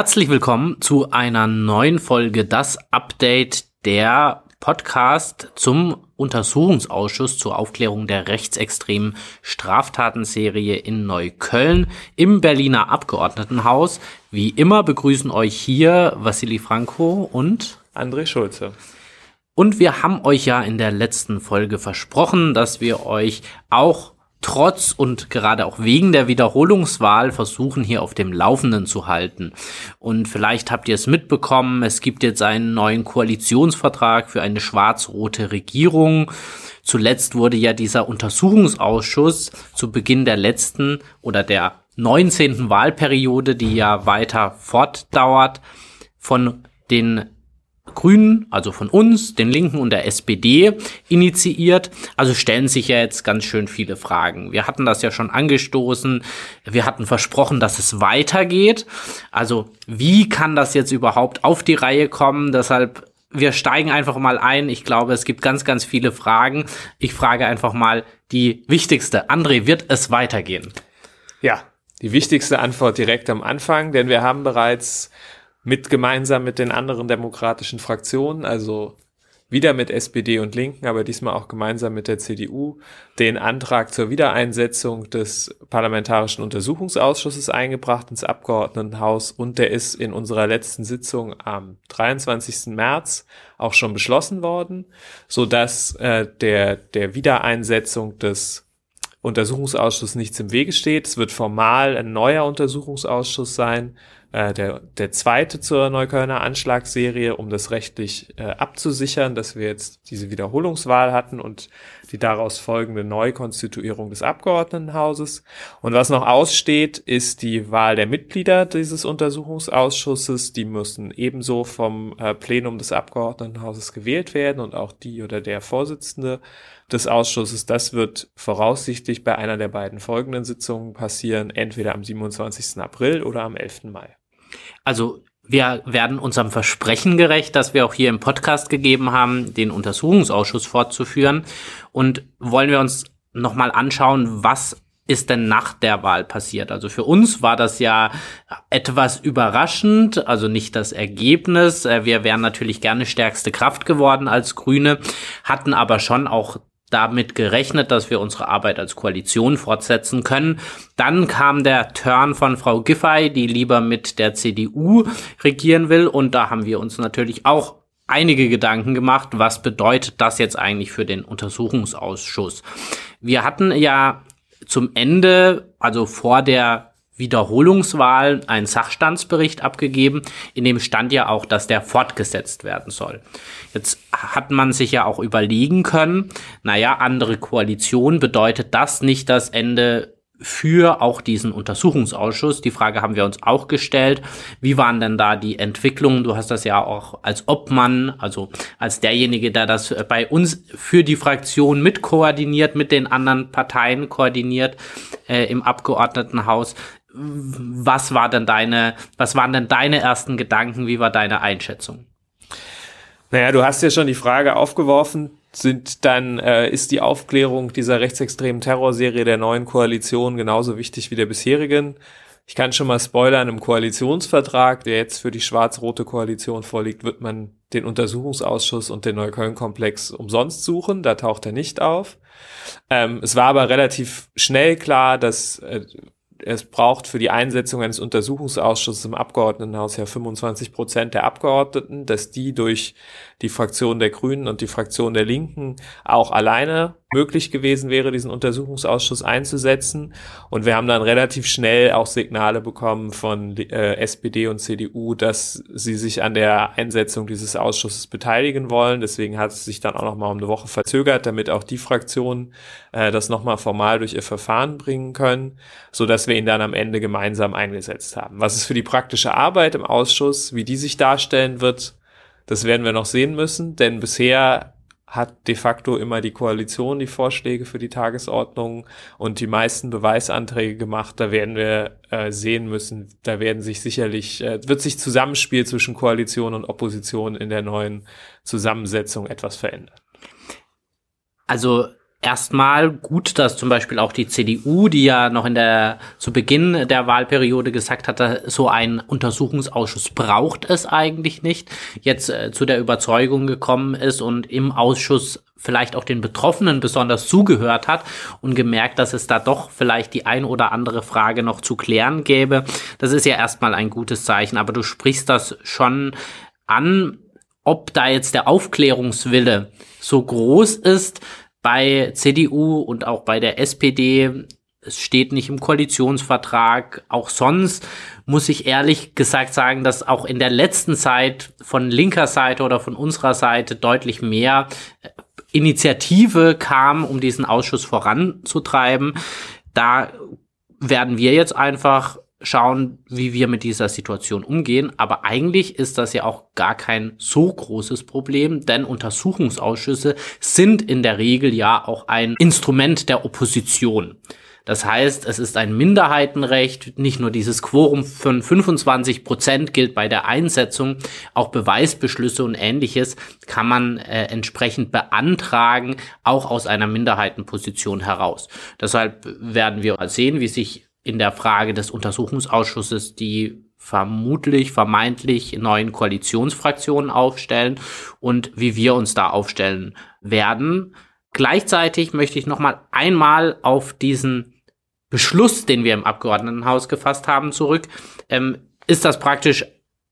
Herzlich willkommen zu einer neuen Folge Das Update der Podcast zum Untersuchungsausschuss zur Aufklärung der rechtsextremen Straftatenserie in Neukölln im Berliner Abgeordnetenhaus. Wie immer begrüßen euch hier Vassili Franco und André Schulze. Und wir haben euch ja in der letzten Folge versprochen, dass wir euch auch trotz und gerade auch wegen der Wiederholungswahl versuchen, hier auf dem Laufenden zu halten. Und vielleicht habt ihr es mitbekommen, es gibt jetzt einen neuen Koalitionsvertrag für eine schwarz-rote Regierung. Zuletzt wurde ja dieser Untersuchungsausschuss zu Beginn der letzten oder der 19. Wahlperiode, die ja weiter fortdauert, von den Grünen, also von uns, den Linken und der SPD initiiert. Also stellen sich ja jetzt ganz schön viele Fragen. Wir hatten das ja schon angestoßen. Wir hatten versprochen, dass es weitergeht. Also wie kann das jetzt überhaupt auf die Reihe kommen? Deshalb wir steigen einfach mal ein. Ich glaube, es gibt ganz, ganz viele Fragen. Ich frage einfach mal die wichtigste. André, wird es weitergehen? Ja, die wichtigste Antwort direkt am Anfang, denn wir haben bereits mit gemeinsam mit den anderen demokratischen Fraktionen, also wieder mit SPD und Linken, aber diesmal auch gemeinsam mit der CDU, den Antrag zur Wiedereinsetzung des Parlamentarischen Untersuchungsausschusses eingebracht ins Abgeordnetenhaus und der ist in unserer letzten Sitzung am 23. März auch schon beschlossen worden, so dass äh, der, der Wiedereinsetzung des Untersuchungsausschusses nichts im Wege steht. Es wird formal ein neuer Untersuchungsausschuss sein, äh, der, der zweite zur Neuköllner Anschlagsserie, um das rechtlich äh, abzusichern, dass wir jetzt diese Wiederholungswahl hatten und die daraus folgende Neukonstituierung des Abgeordnetenhauses. Und was noch aussteht, ist die Wahl der Mitglieder dieses Untersuchungsausschusses. Die müssen ebenso vom äh, Plenum des Abgeordnetenhauses gewählt werden und auch die oder der Vorsitzende des Ausschusses. Das wird voraussichtlich bei einer der beiden folgenden Sitzungen passieren, entweder am 27. April oder am 11. Mai. Also wir werden unserem Versprechen gerecht, das wir auch hier im Podcast gegeben haben, den Untersuchungsausschuss fortzuführen. Und wollen wir uns nochmal anschauen, was ist denn nach der Wahl passiert? Also für uns war das ja etwas überraschend, also nicht das Ergebnis. Äh, wir wären natürlich gerne stärkste Kraft geworden als Grüne, hatten aber schon auch damit gerechnet, dass wir unsere Arbeit als Koalition fortsetzen können. Dann kam der Turn von Frau Giffey, die lieber mit der CDU regieren will. Und da haben wir uns natürlich auch einige Gedanken gemacht, was bedeutet das jetzt eigentlich für den Untersuchungsausschuss. Wir hatten ja zum Ende, also vor der Wiederholungswahl einen Sachstandsbericht abgegeben, in dem stand ja auch, dass der fortgesetzt werden soll. Jetzt hat man sich ja auch überlegen können, naja, andere Koalition bedeutet das nicht das Ende für auch diesen Untersuchungsausschuss. Die Frage haben wir uns auch gestellt. Wie waren denn da die Entwicklungen? Du hast das ja auch als Obmann, also als derjenige, der das bei uns für die Fraktion mit koordiniert, mit den anderen Parteien koordiniert äh, im Abgeordnetenhaus was war denn deine, was waren denn deine ersten Gedanken? Wie war deine Einschätzung? Naja, du hast ja schon die Frage aufgeworfen, sind dann, äh, ist die Aufklärung dieser rechtsextremen Terrorserie der neuen Koalition genauso wichtig wie der bisherigen? Ich kann schon mal spoilern, im Koalitionsvertrag, der jetzt für die schwarz-rote Koalition vorliegt, wird man den Untersuchungsausschuss und den Neukölln-Komplex umsonst suchen. Da taucht er nicht auf. Ähm, es war aber relativ schnell klar, dass äh, es braucht für die Einsetzung eines Untersuchungsausschusses im Abgeordnetenhaus ja 25 Prozent der Abgeordneten, dass die durch die Fraktion der Grünen und die Fraktion der Linken auch alleine möglich gewesen wäre, diesen Untersuchungsausschuss einzusetzen. Und wir haben dann relativ schnell auch Signale bekommen von äh, SPD und CDU, dass sie sich an der Einsetzung dieses Ausschusses beteiligen wollen. Deswegen hat es sich dann auch noch mal um eine Woche verzögert, damit auch die Fraktionen äh, das noch mal formal durch ihr Verfahren bringen können, so dass wir ihn dann am Ende gemeinsam eingesetzt haben. Was es für die praktische Arbeit im Ausschuss, wie die sich darstellen wird, das werden wir noch sehen müssen, denn bisher hat de facto immer die Koalition die Vorschläge für die Tagesordnung und die meisten Beweisanträge gemacht. Da werden wir äh, sehen müssen, da werden sich sicherlich, äh, wird sich Zusammenspiel zwischen Koalition und Opposition in der neuen Zusammensetzung etwas verändern. Also erstmal gut, dass zum Beispiel auch die CDU, die ja noch in der zu Beginn der Wahlperiode gesagt hatte, so ein Untersuchungsausschuss braucht es eigentlich nicht, jetzt äh, zu der Überzeugung gekommen ist und im Ausschuss vielleicht auch den Betroffenen besonders zugehört hat und gemerkt, dass es da doch vielleicht die ein oder andere Frage noch zu klären gäbe. Das ist ja erstmal ein gutes Zeichen, aber du sprichst das schon an, ob da jetzt der Aufklärungswille so groß ist, bei CDU und auch bei der SPD. Es steht nicht im Koalitionsvertrag. Auch sonst muss ich ehrlich gesagt sagen, dass auch in der letzten Zeit von linker Seite oder von unserer Seite deutlich mehr äh, Initiative kam, um diesen Ausschuss voranzutreiben. Da werden wir jetzt einfach schauen, wie wir mit dieser Situation umgehen. Aber eigentlich ist das ja auch gar kein so großes Problem, denn Untersuchungsausschüsse sind in der Regel ja auch ein Instrument der Opposition. Das heißt, es ist ein Minderheitenrecht, nicht nur dieses Quorum von 25 Prozent gilt bei der Einsetzung, auch Beweisbeschlüsse und ähnliches kann man äh, entsprechend beantragen, auch aus einer Minderheitenposition heraus. Deshalb werden wir sehen, wie sich in der Frage des Untersuchungsausschusses die vermutlich, vermeintlich neuen Koalitionsfraktionen aufstellen und wie wir uns da aufstellen werden. Gleichzeitig möchte ich noch mal einmal auf diesen Beschluss, den wir im Abgeordnetenhaus gefasst haben, zurück. Ähm, ist das praktisch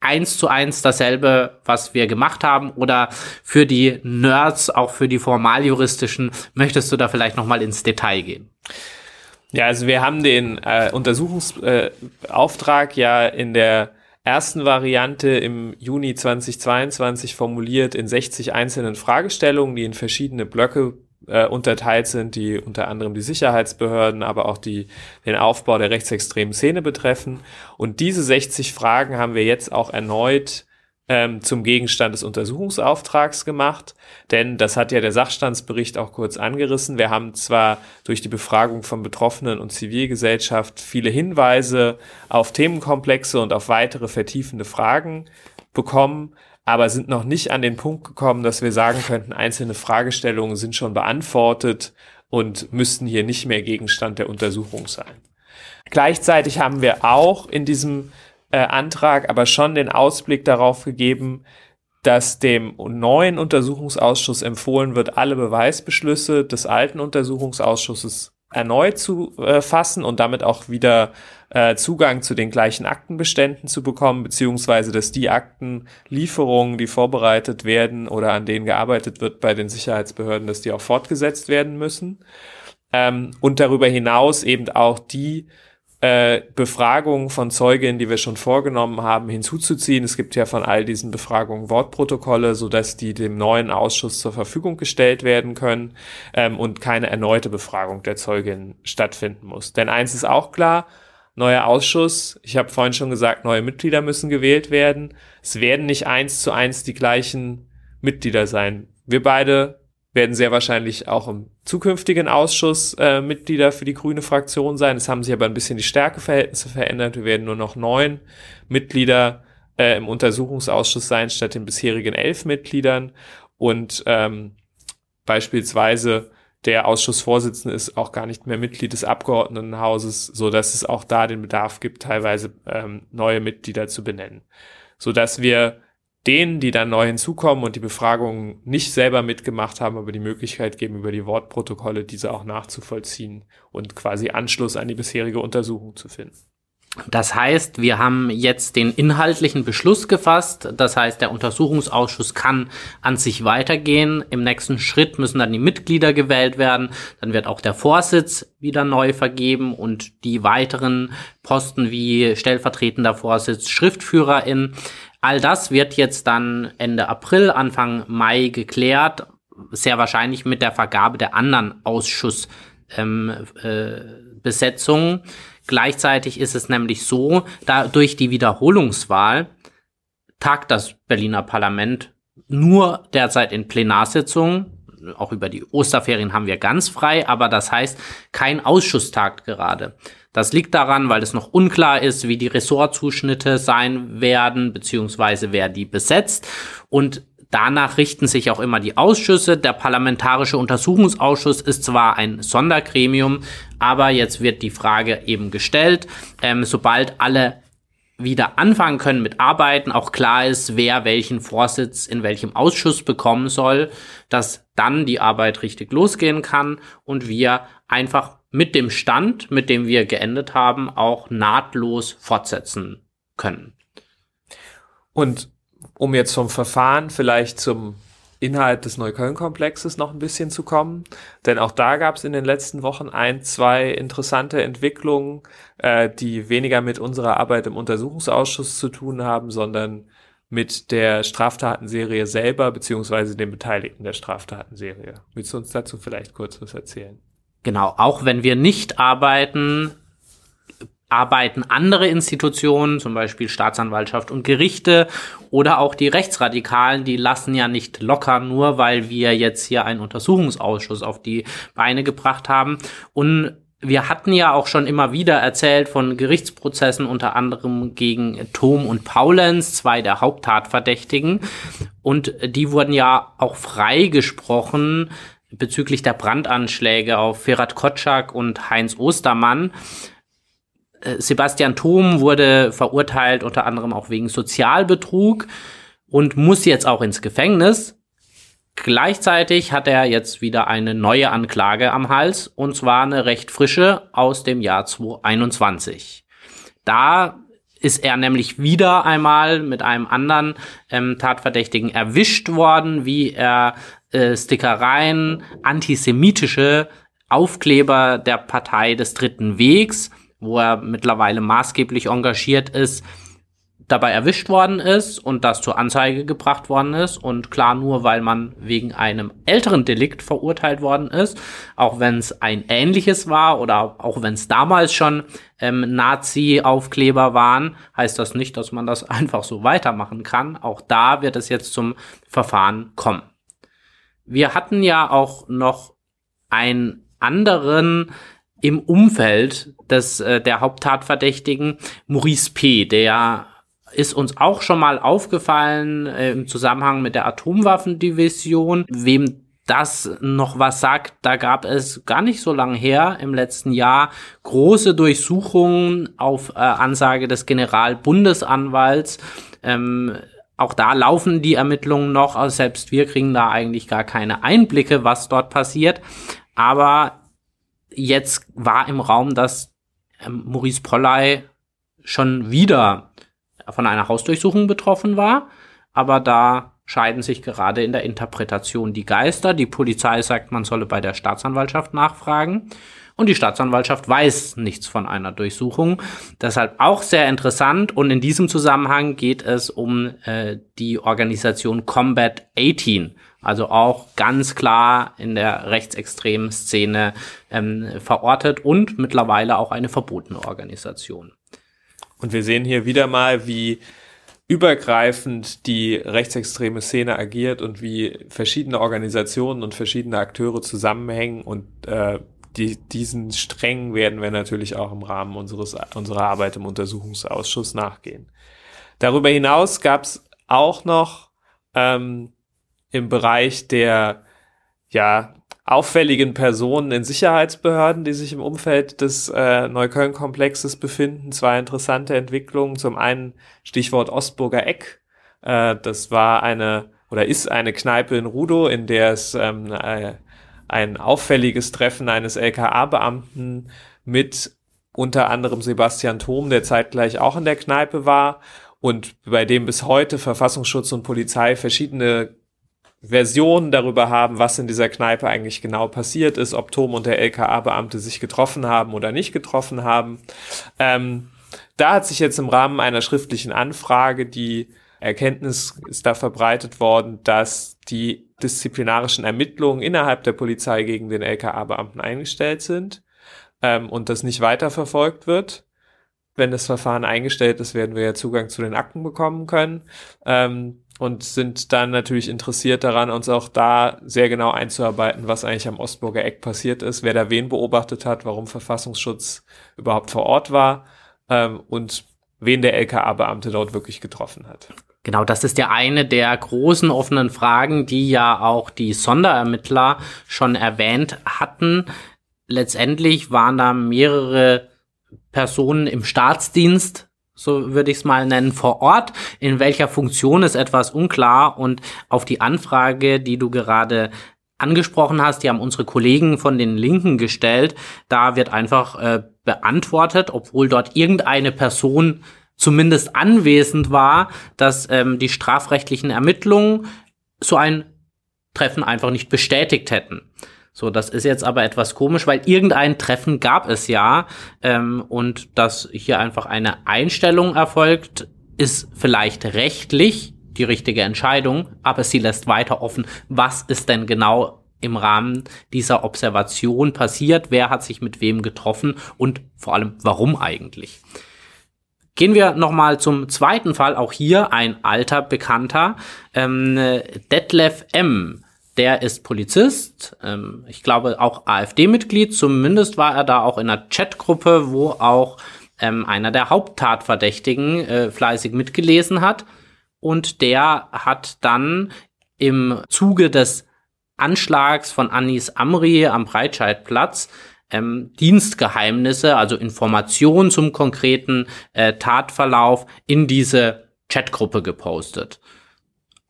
eins zu eins dasselbe, was wir gemacht haben? Oder für die Nerds, auch für die formaljuristischen, möchtest du da vielleicht noch mal ins Detail gehen? Ja, also wir haben den äh, Untersuchungsauftrag äh, ja in der ersten Variante im Juni 2022 formuliert in 60 einzelnen Fragestellungen, die in verschiedene Blöcke äh, unterteilt sind, die unter anderem die Sicherheitsbehörden, aber auch die, den Aufbau der rechtsextremen Szene betreffen. Und diese 60 Fragen haben wir jetzt auch erneut ähm, zum Gegenstand des Untersuchungsauftrags gemacht, denn das hat ja der Sachstandsbericht auch kurz angerissen. Wir haben zwar durch die Befragung von Betroffenen und Zivilgesellschaft viele Hinweise auf Themenkomplexe und auf weitere vertiefende Fragen bekommen, aber sind noch nicht an den Punkt gekommen, dass wir sagen könnten, einzelne Fragestellungen sind schon beantwortet und müssten hier nicht mehr Gegenstand der Untersuchung sein. Gleichzeitig haben wir auch in diesem äh, Antrag aber schon den Ausblick darauf gegeben, dass dem neuen Untersuchungsausschuss empfohlen wird, alle Beweisbeschlüsse des alten Untersuchungsausschusses erneut zu äh, fassen und damit auch wieder äh, Zugang zu den gleichen Aktenbeständen zu bekommen, beziehungsweise dass die Aktenlieferungen, die vorbereitet werden oder an denen gearbeitet wird bei den Sicherheitsbehörden, dass die auch fortgesetzt werden müssen. Ähm, und darüber hinaus eben auch die äh, Befragungen von Zeuginnen, die wir schon vorgenommen haben, hinzuzuziehen. Es gibt ja von all diesen Befragungen Wortprotokolle, so dass die dem neuen Ausschuss zur Verfügung gestellt werden können ähm, und keine erneute Befragung der Zeugin stattfinden muss. Denn eins ist auch klar, neuer Ausschuss, ich habe vorhin schon gesagt, neue Mitglieder müssen gewählt werden. Es werden nicht eins zu eins die gleichen Mitglieder sein. Wir beide werden sehr wahrscheinlich auch im zukünftigen Ausschuss äh, Mitglieder für die grüne Fraktion sein. Es haben sich aber ein bisschen die Stärkeverhältnisse verändert. Wir werden nur noch neun Mitglieder äh, im Untersuchungsausschuss sein, statt den bisherigen elf Mitgliedern. Und ähm, beispielsweise der Ausschussvorsitzende ist auch gar nicht mehr Mitglied des Abgeordnetenhauses, so dass es auch da den Bedarf gibt, teilweise ähm, neue Mitglieder zu benennen, so dass wir denen, die dann neu hinzukommen und die Befragungen nicht selber mitgemacht haben, aber die Möglichkeit geben, über die Wortprotokolle diese auch nachzuvollziehen und quasi Anschluss an die bisherige Untersuchung zu finden. Das heißt, wir haben jetzt den inhaltlichen Beschluss gefasst. Das heißt, der Untersuchungsausschuss kann an sich weitergehen. Im nächsten Schritt müssen dann die Mitglieder gewählt werden. Dann wird auch der Vorsitz wieder neu vergeben und die weiteren Posten wie stellvertretender Vorsitz, Schriftführerin All das wird jetzt dann Ende April, Anfang Mai geklärt, sehr wahrscheinlich mit der Vergabe der anderen Ausschussbesetzungen. Ähm, äh, Gleichzeitig ist es nämlich so, da durch die Wiederholungswahl tagt das Berliner Parlament nur derzeit in Plenarsitzungen. Auch über die Osterferien haben wir ganz frei, aber das heißt, kein Ausschuss tagt gerade. Das liegt daran, weil es noch unklar ist, wie die Ressortzuschnitte sein werden, beziehungsweise wer die besetzt. Und Danach richten sich auch immer die Ausschüsse. Der Parlamentarische Untersuchungsausschuss ist zwar ein Sondergremium, aber jetzt wird die Frage eben gestellt, ähm, sobald alle wieder anfangen können mit Arbeiten, auch klar ist, wer welchen Vorsitz in welchem Ausschuss bekommen soll, dass dann die Arbeit richtig losgehen kann und wir einfach mit dem Stand, mit dem wir geendet haben, auch nahtlos fortsetzen können. Und um jetzt vom Verfahren vielleicht zum Inhalt des Neukölln-Komplexes noch ein bisschen zu kommen. Denn auch da gab es in den letzten Wochen ein, zwei interessante Entwicklungen, äh, die weniger mit unserer Arbeit im Untersuchungsausschuss zu tun haben, sondern mit der Straftatenserie selber, beziehungsweise den Beteiligten der Straftatenserie. Willst du uns dazu vielleicht kurz was erzählen? Genau, auch wenn wir nicht arbeiten, arbeiten andere Institutionen, zum Beispiel Staatsanwaltschaft und Gerichte oder auch die Rechtsradikalen, die lassen ja nicht locker, nur weil wir jetzt hier einen Untersuchungsausschuss auf die Beine gebracht haben. Und wir hatten ja auch schon immer wieder erzählt von Gerichtsprozessen, unter anderem gegen Tom und Paulens, zwei der Haupttatverdächtigen. Und die wurden ja auch freigesprochen bezüglich der Brandanschläge auf Ferhat Kotschak und Heinz Ostermann. Sebastian Thom wurde verurteilt unter anderem auch wegen Sozialbetrug und muss jetzt auch ins Gefängnis. Gleichzeitig hat er jetzt wieder eine neue Anklage am Hals und zwar eine recht frische aus dem Jahr 2021. Da ist er nämlich wieder einmal mit einem anderen ähm, Tatverdächtigen erwischt worden, wie er äh, Stickereien, antisemitische Aufkleber der Partei des Dritten Wegs wo er mittlerweile maßgeblich engagiert ist, dabei erwischt worden ist und das zur Anzeige gebracht worden ist. Und klar, nur weil man wegen einem älteren Delikt verurteilt worden ist, auch wenn es ein ähnliches war oder auch wenn es damals schon ähm, Nazi-Aufkleber waren, heißt das nicht, dass man das einfach so weitermachen kann. Auch da wird es jetzt zum Verfahren kommen. Wir hatten ja auch noch einen anderen im Umfeld des, äh, der Haupttatverdächtigen Maurice P., der ist uns auch schon mal aufgefallen äh, im Zusammenhang mit der Atomwaffendivision. Wem das noch was sagt, da gab es gar nicht so lange her im letzten Jahr große Durchsuchungen auf äh, Ansage des Generalbundesanwalts. Ähm, auch da laufen die Ermittlungen noch, also selbst wir kriegen da eigentlich gar keine Einblicke, was dort passiert. Aber jetzt war im Raum, dass ähm, Maurice Polley schon wieder von einer Hausdurchsuchung betroffen war, aber da scheiden sich gerade in der Interpretation die Geister. Die Polizei sagt, man solle bei der Staatsanwaltschaft nachfragen und die Staatsanwaltschaft weiß nichts von einer Durchsuchung. Deshalb auch sehr interessant und in diesem Zusammenhang geht es um äh, die Organisation Combat 18. Also auch ganz klar in der rechtsextremen Szene ähm, verortet und mittlerweile auch eine verbotene Organisation. Und wir sehen hier wieder mal, wie übergreifend die rechtsextreme Szene agiert und wie verschiedene Organisationen und verschiedene Akteure zusammenhängen und äh, die, diesen Strängen werden wir natürlich auch im Rahmen unseres, unserer Arbeit im Untersuchungsausschuss nachgehen. Darüber hinaus gab es auch noch ähm, im Bereich der ja, auffälligen Personen in Sicherheitsbehörden, die sich im Umfeld des äh, Neukölln-Komplexes befinden. Zwei interessante Entwicklungen. Zum einen Stichwort Ostburger Eck. Äh, das war eine oder ist eine Kneipe in Rudow, in der es ähm, äh, ein auffälliges Treffen eines LKA-Beamten mit unter anderem Sebastian Thom, der zeitgleich auch in der Kneipe war und bei dem bis heute Verfassungsschutz und Polizei verschiedene Versionen darüber haben, was in dieser Kneipe eigentlich genau passiert ist, ob Tom und der LKA-Beamte sich getroffen haben oder nicht getroffen haben. Ähm, da hat sich jetzt im Rahmen einer schriftlichen Anfrage die Erkenntnis ist da verbreitet worden, dass die disziplinarischen Ermittlungen innerhalb der Polizei gegen den LKA-Beamten eingestellt sind ähm, und das nicht weiterverfolgt wird. Wenn das Verfahren eingestellt ist, werden wir ja Zugang zu den Akten bekommen können. Ähm, und sind dann natürlich interessiert daran, uns auch da sehr genau einzuarbeiten, was eigentlich am Ostburger Eck passiert ist, wer da wen beobachtet hat, warum Verfassungsschutz überhaupt vor Ort war ähm, und wen der LKA-Beamte dort wirklich getroffen hat. Genau, das ist ja eine der großen offenen Fragen, die ja auch die Sonderermittler schon erwähnt hatten. Letztendlich waren da mehrere Personen im Staatsdienst, so würde ich es mal nennen, vor Ort. In welcher Funktion ist etwas unklar und auf die Anfrage, die du gerade angesprochen hast, die haben unsere Kollegen von den Linken gestellt. Da wird einfach äh, beantwortet, obwohl dort irgendeine Person zumindest anwesend war, dass ähm, die strafrechtlichen Ermittlungen so ein Treffen einfach nicht bestätigt hätten. So, das ist jetzt aber etwas komisch, weil irgendein Treffen gab es ja ähm, und dass hier einfach eine Einstellung erfolgt, ist vielleicht rechtlich die richtige Entscheidung, aber sie lässt weiter offen, was ist denn genau im Rahmen dieser Observation passiert, wer hat sich mit wem getroffen und vor allem warum eigentlich. Gehen wir nochmal zum zweiten Fall, auch hier ein alter Bekannter, ähm, Detlef M. Der ist Polizist, ähm, ich glaube auch AfD-Mitglied, zumindest war er da auch in einer Chatgruppe, wo auch ähm, einer der Haupttatverdächtigen äh, fleißig mitgelesen hat. Und der hat dann im Zuge des Anschlags von Anis Amri am Breitscheidplatz ähm, Dienstgeheimnisse, also Informationen zum konkreten äh, Tatverlauf in diese Chatgruppe gepostet.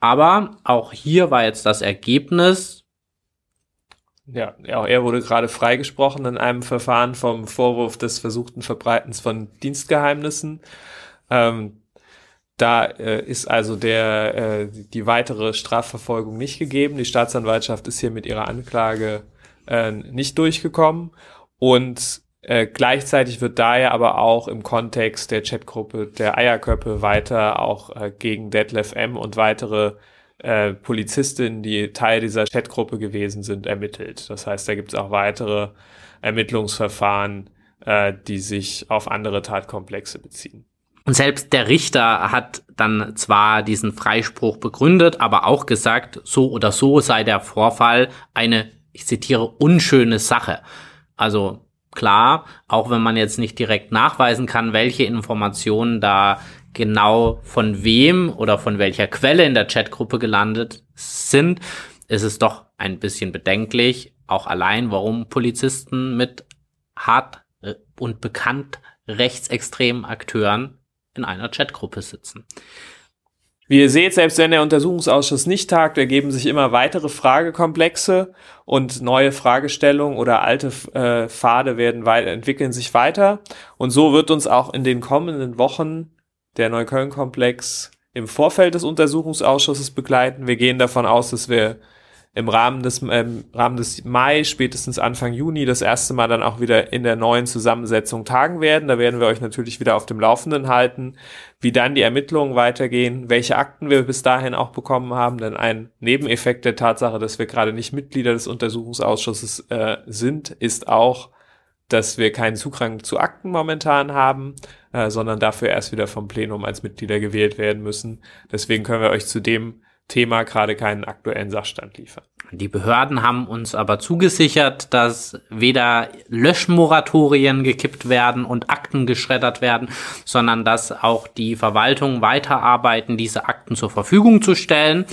Aber auch hier war jetzt das Ergebnis. Ja, ja, er wurde gerade freigesprochen in einem Verfahren vom Vorwurf des versuchten Verbreitens von Dienstgeheimnissen. Ähm, da äh, ist also der, äh, die weitere Strafverfolgung nicht gegeben. Die Staatsanwaltschaft ist hier mit ihrer Anklage äh, nicht durchgekommen. Und äh, gleichzeitig wird daher aber auch im Kontext der Chatgruppe der Eierköppe weiter auch äh, gegen Detlef M. und weitere äh, Polizistinnen, die Teil dieser Chatgruppe gewesen sind, ermittelt. Das heißt, da gibt es auch weitere Ermittlungsverfahren, äh, die sich auf andere Tatkomplexe beziehen. Und selbst der Richter hat dann zwar diesen Freispruch begründet, aber auch gesagt, so oder so sei der Vorfall eine, ich zitiere, unschöne Sache. Also klar, auch wenn man jetzt nicht direkt nachweisen kann, welche Informationen da genau von wem oder von welcher Quelle in der Chatgruppe gelandet sind, ist es doch ein bisschen bedenklich, auch allein, warum Polizisten mit hart äh, und bekannt rechtsextremen Akteuren in einer Chatgruppe sitzen. Wie ihr seht, selbst wenn der Untersuchungsausschuss nicht tagt, ergeben sich immer weitere Fragekomplexe und neue Fragestellungen oder alte äh, Pfade werden weit entwickeln sich weiter. Und so wird uns auch in den kommenden Wochen der Neukölln-Komplex im Vorfeld des Untersuchungsausschusses begleiten. Wir gehen davon aus, dass wir im Rahmen des, ähm, Rahmen des Mai, spätestens Anfang Juni, das erste Mal dann auch wieder in der neuen Zusammensetzung tagen werden. Da werden wir euch natürlich wieder auf dem Laufenden halten, wie dann die Ermittlungen weitergehen, welche Akten wir bis dahin auch bekommen haben. Denn ein Nebeneffekt der Tatsache, dass wir gerade nicht Mitglieder des Untersuchungsausschusses äh, sind, ist auch, dass wir keinen Zugang zu Akten momentan haben, äh, sondern dafür erst wieder vom Plenum als Mitglieder gewählt werden müssen. Deswegen können wir euch zu dem Thema gerade keinen aktuellen Sachstand liefern. Die Behörden haben uns aber zugesichert, dass weder Löschmoratorien gekippt werden und Akten geschreddert werden, sondern dass auch die Verwaltung weiterarbeiten, diese Akten zur Verfügung zu stellen.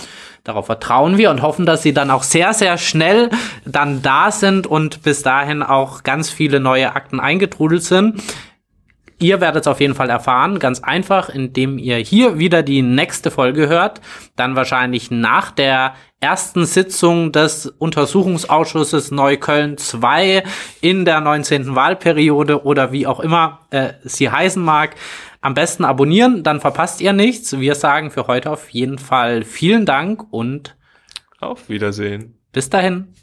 Darauf vertrauen wir und hoffen, dass sie dann auch sehr, sehr schnell dann da sind und bis dahin auch ganz viele neue Akten eingetrudelt sind. Ihr werdet es auf jeden Fall erfahren, ganz einfach, indem ihr hier wieder die nächste Folge hört, dann wahrscheinlich nach der ersten Sitzung des Untersuchungsausschusses Neukölln 2 in der 19. Wahlperiode oder wie auch immer äh, sie heißen mag. Am besten abonnieren, dann verpasst ihr nichts. Wir sagen für heute auf jeden Fall vielen Dank und auf Wiedersehen. Bis dahin.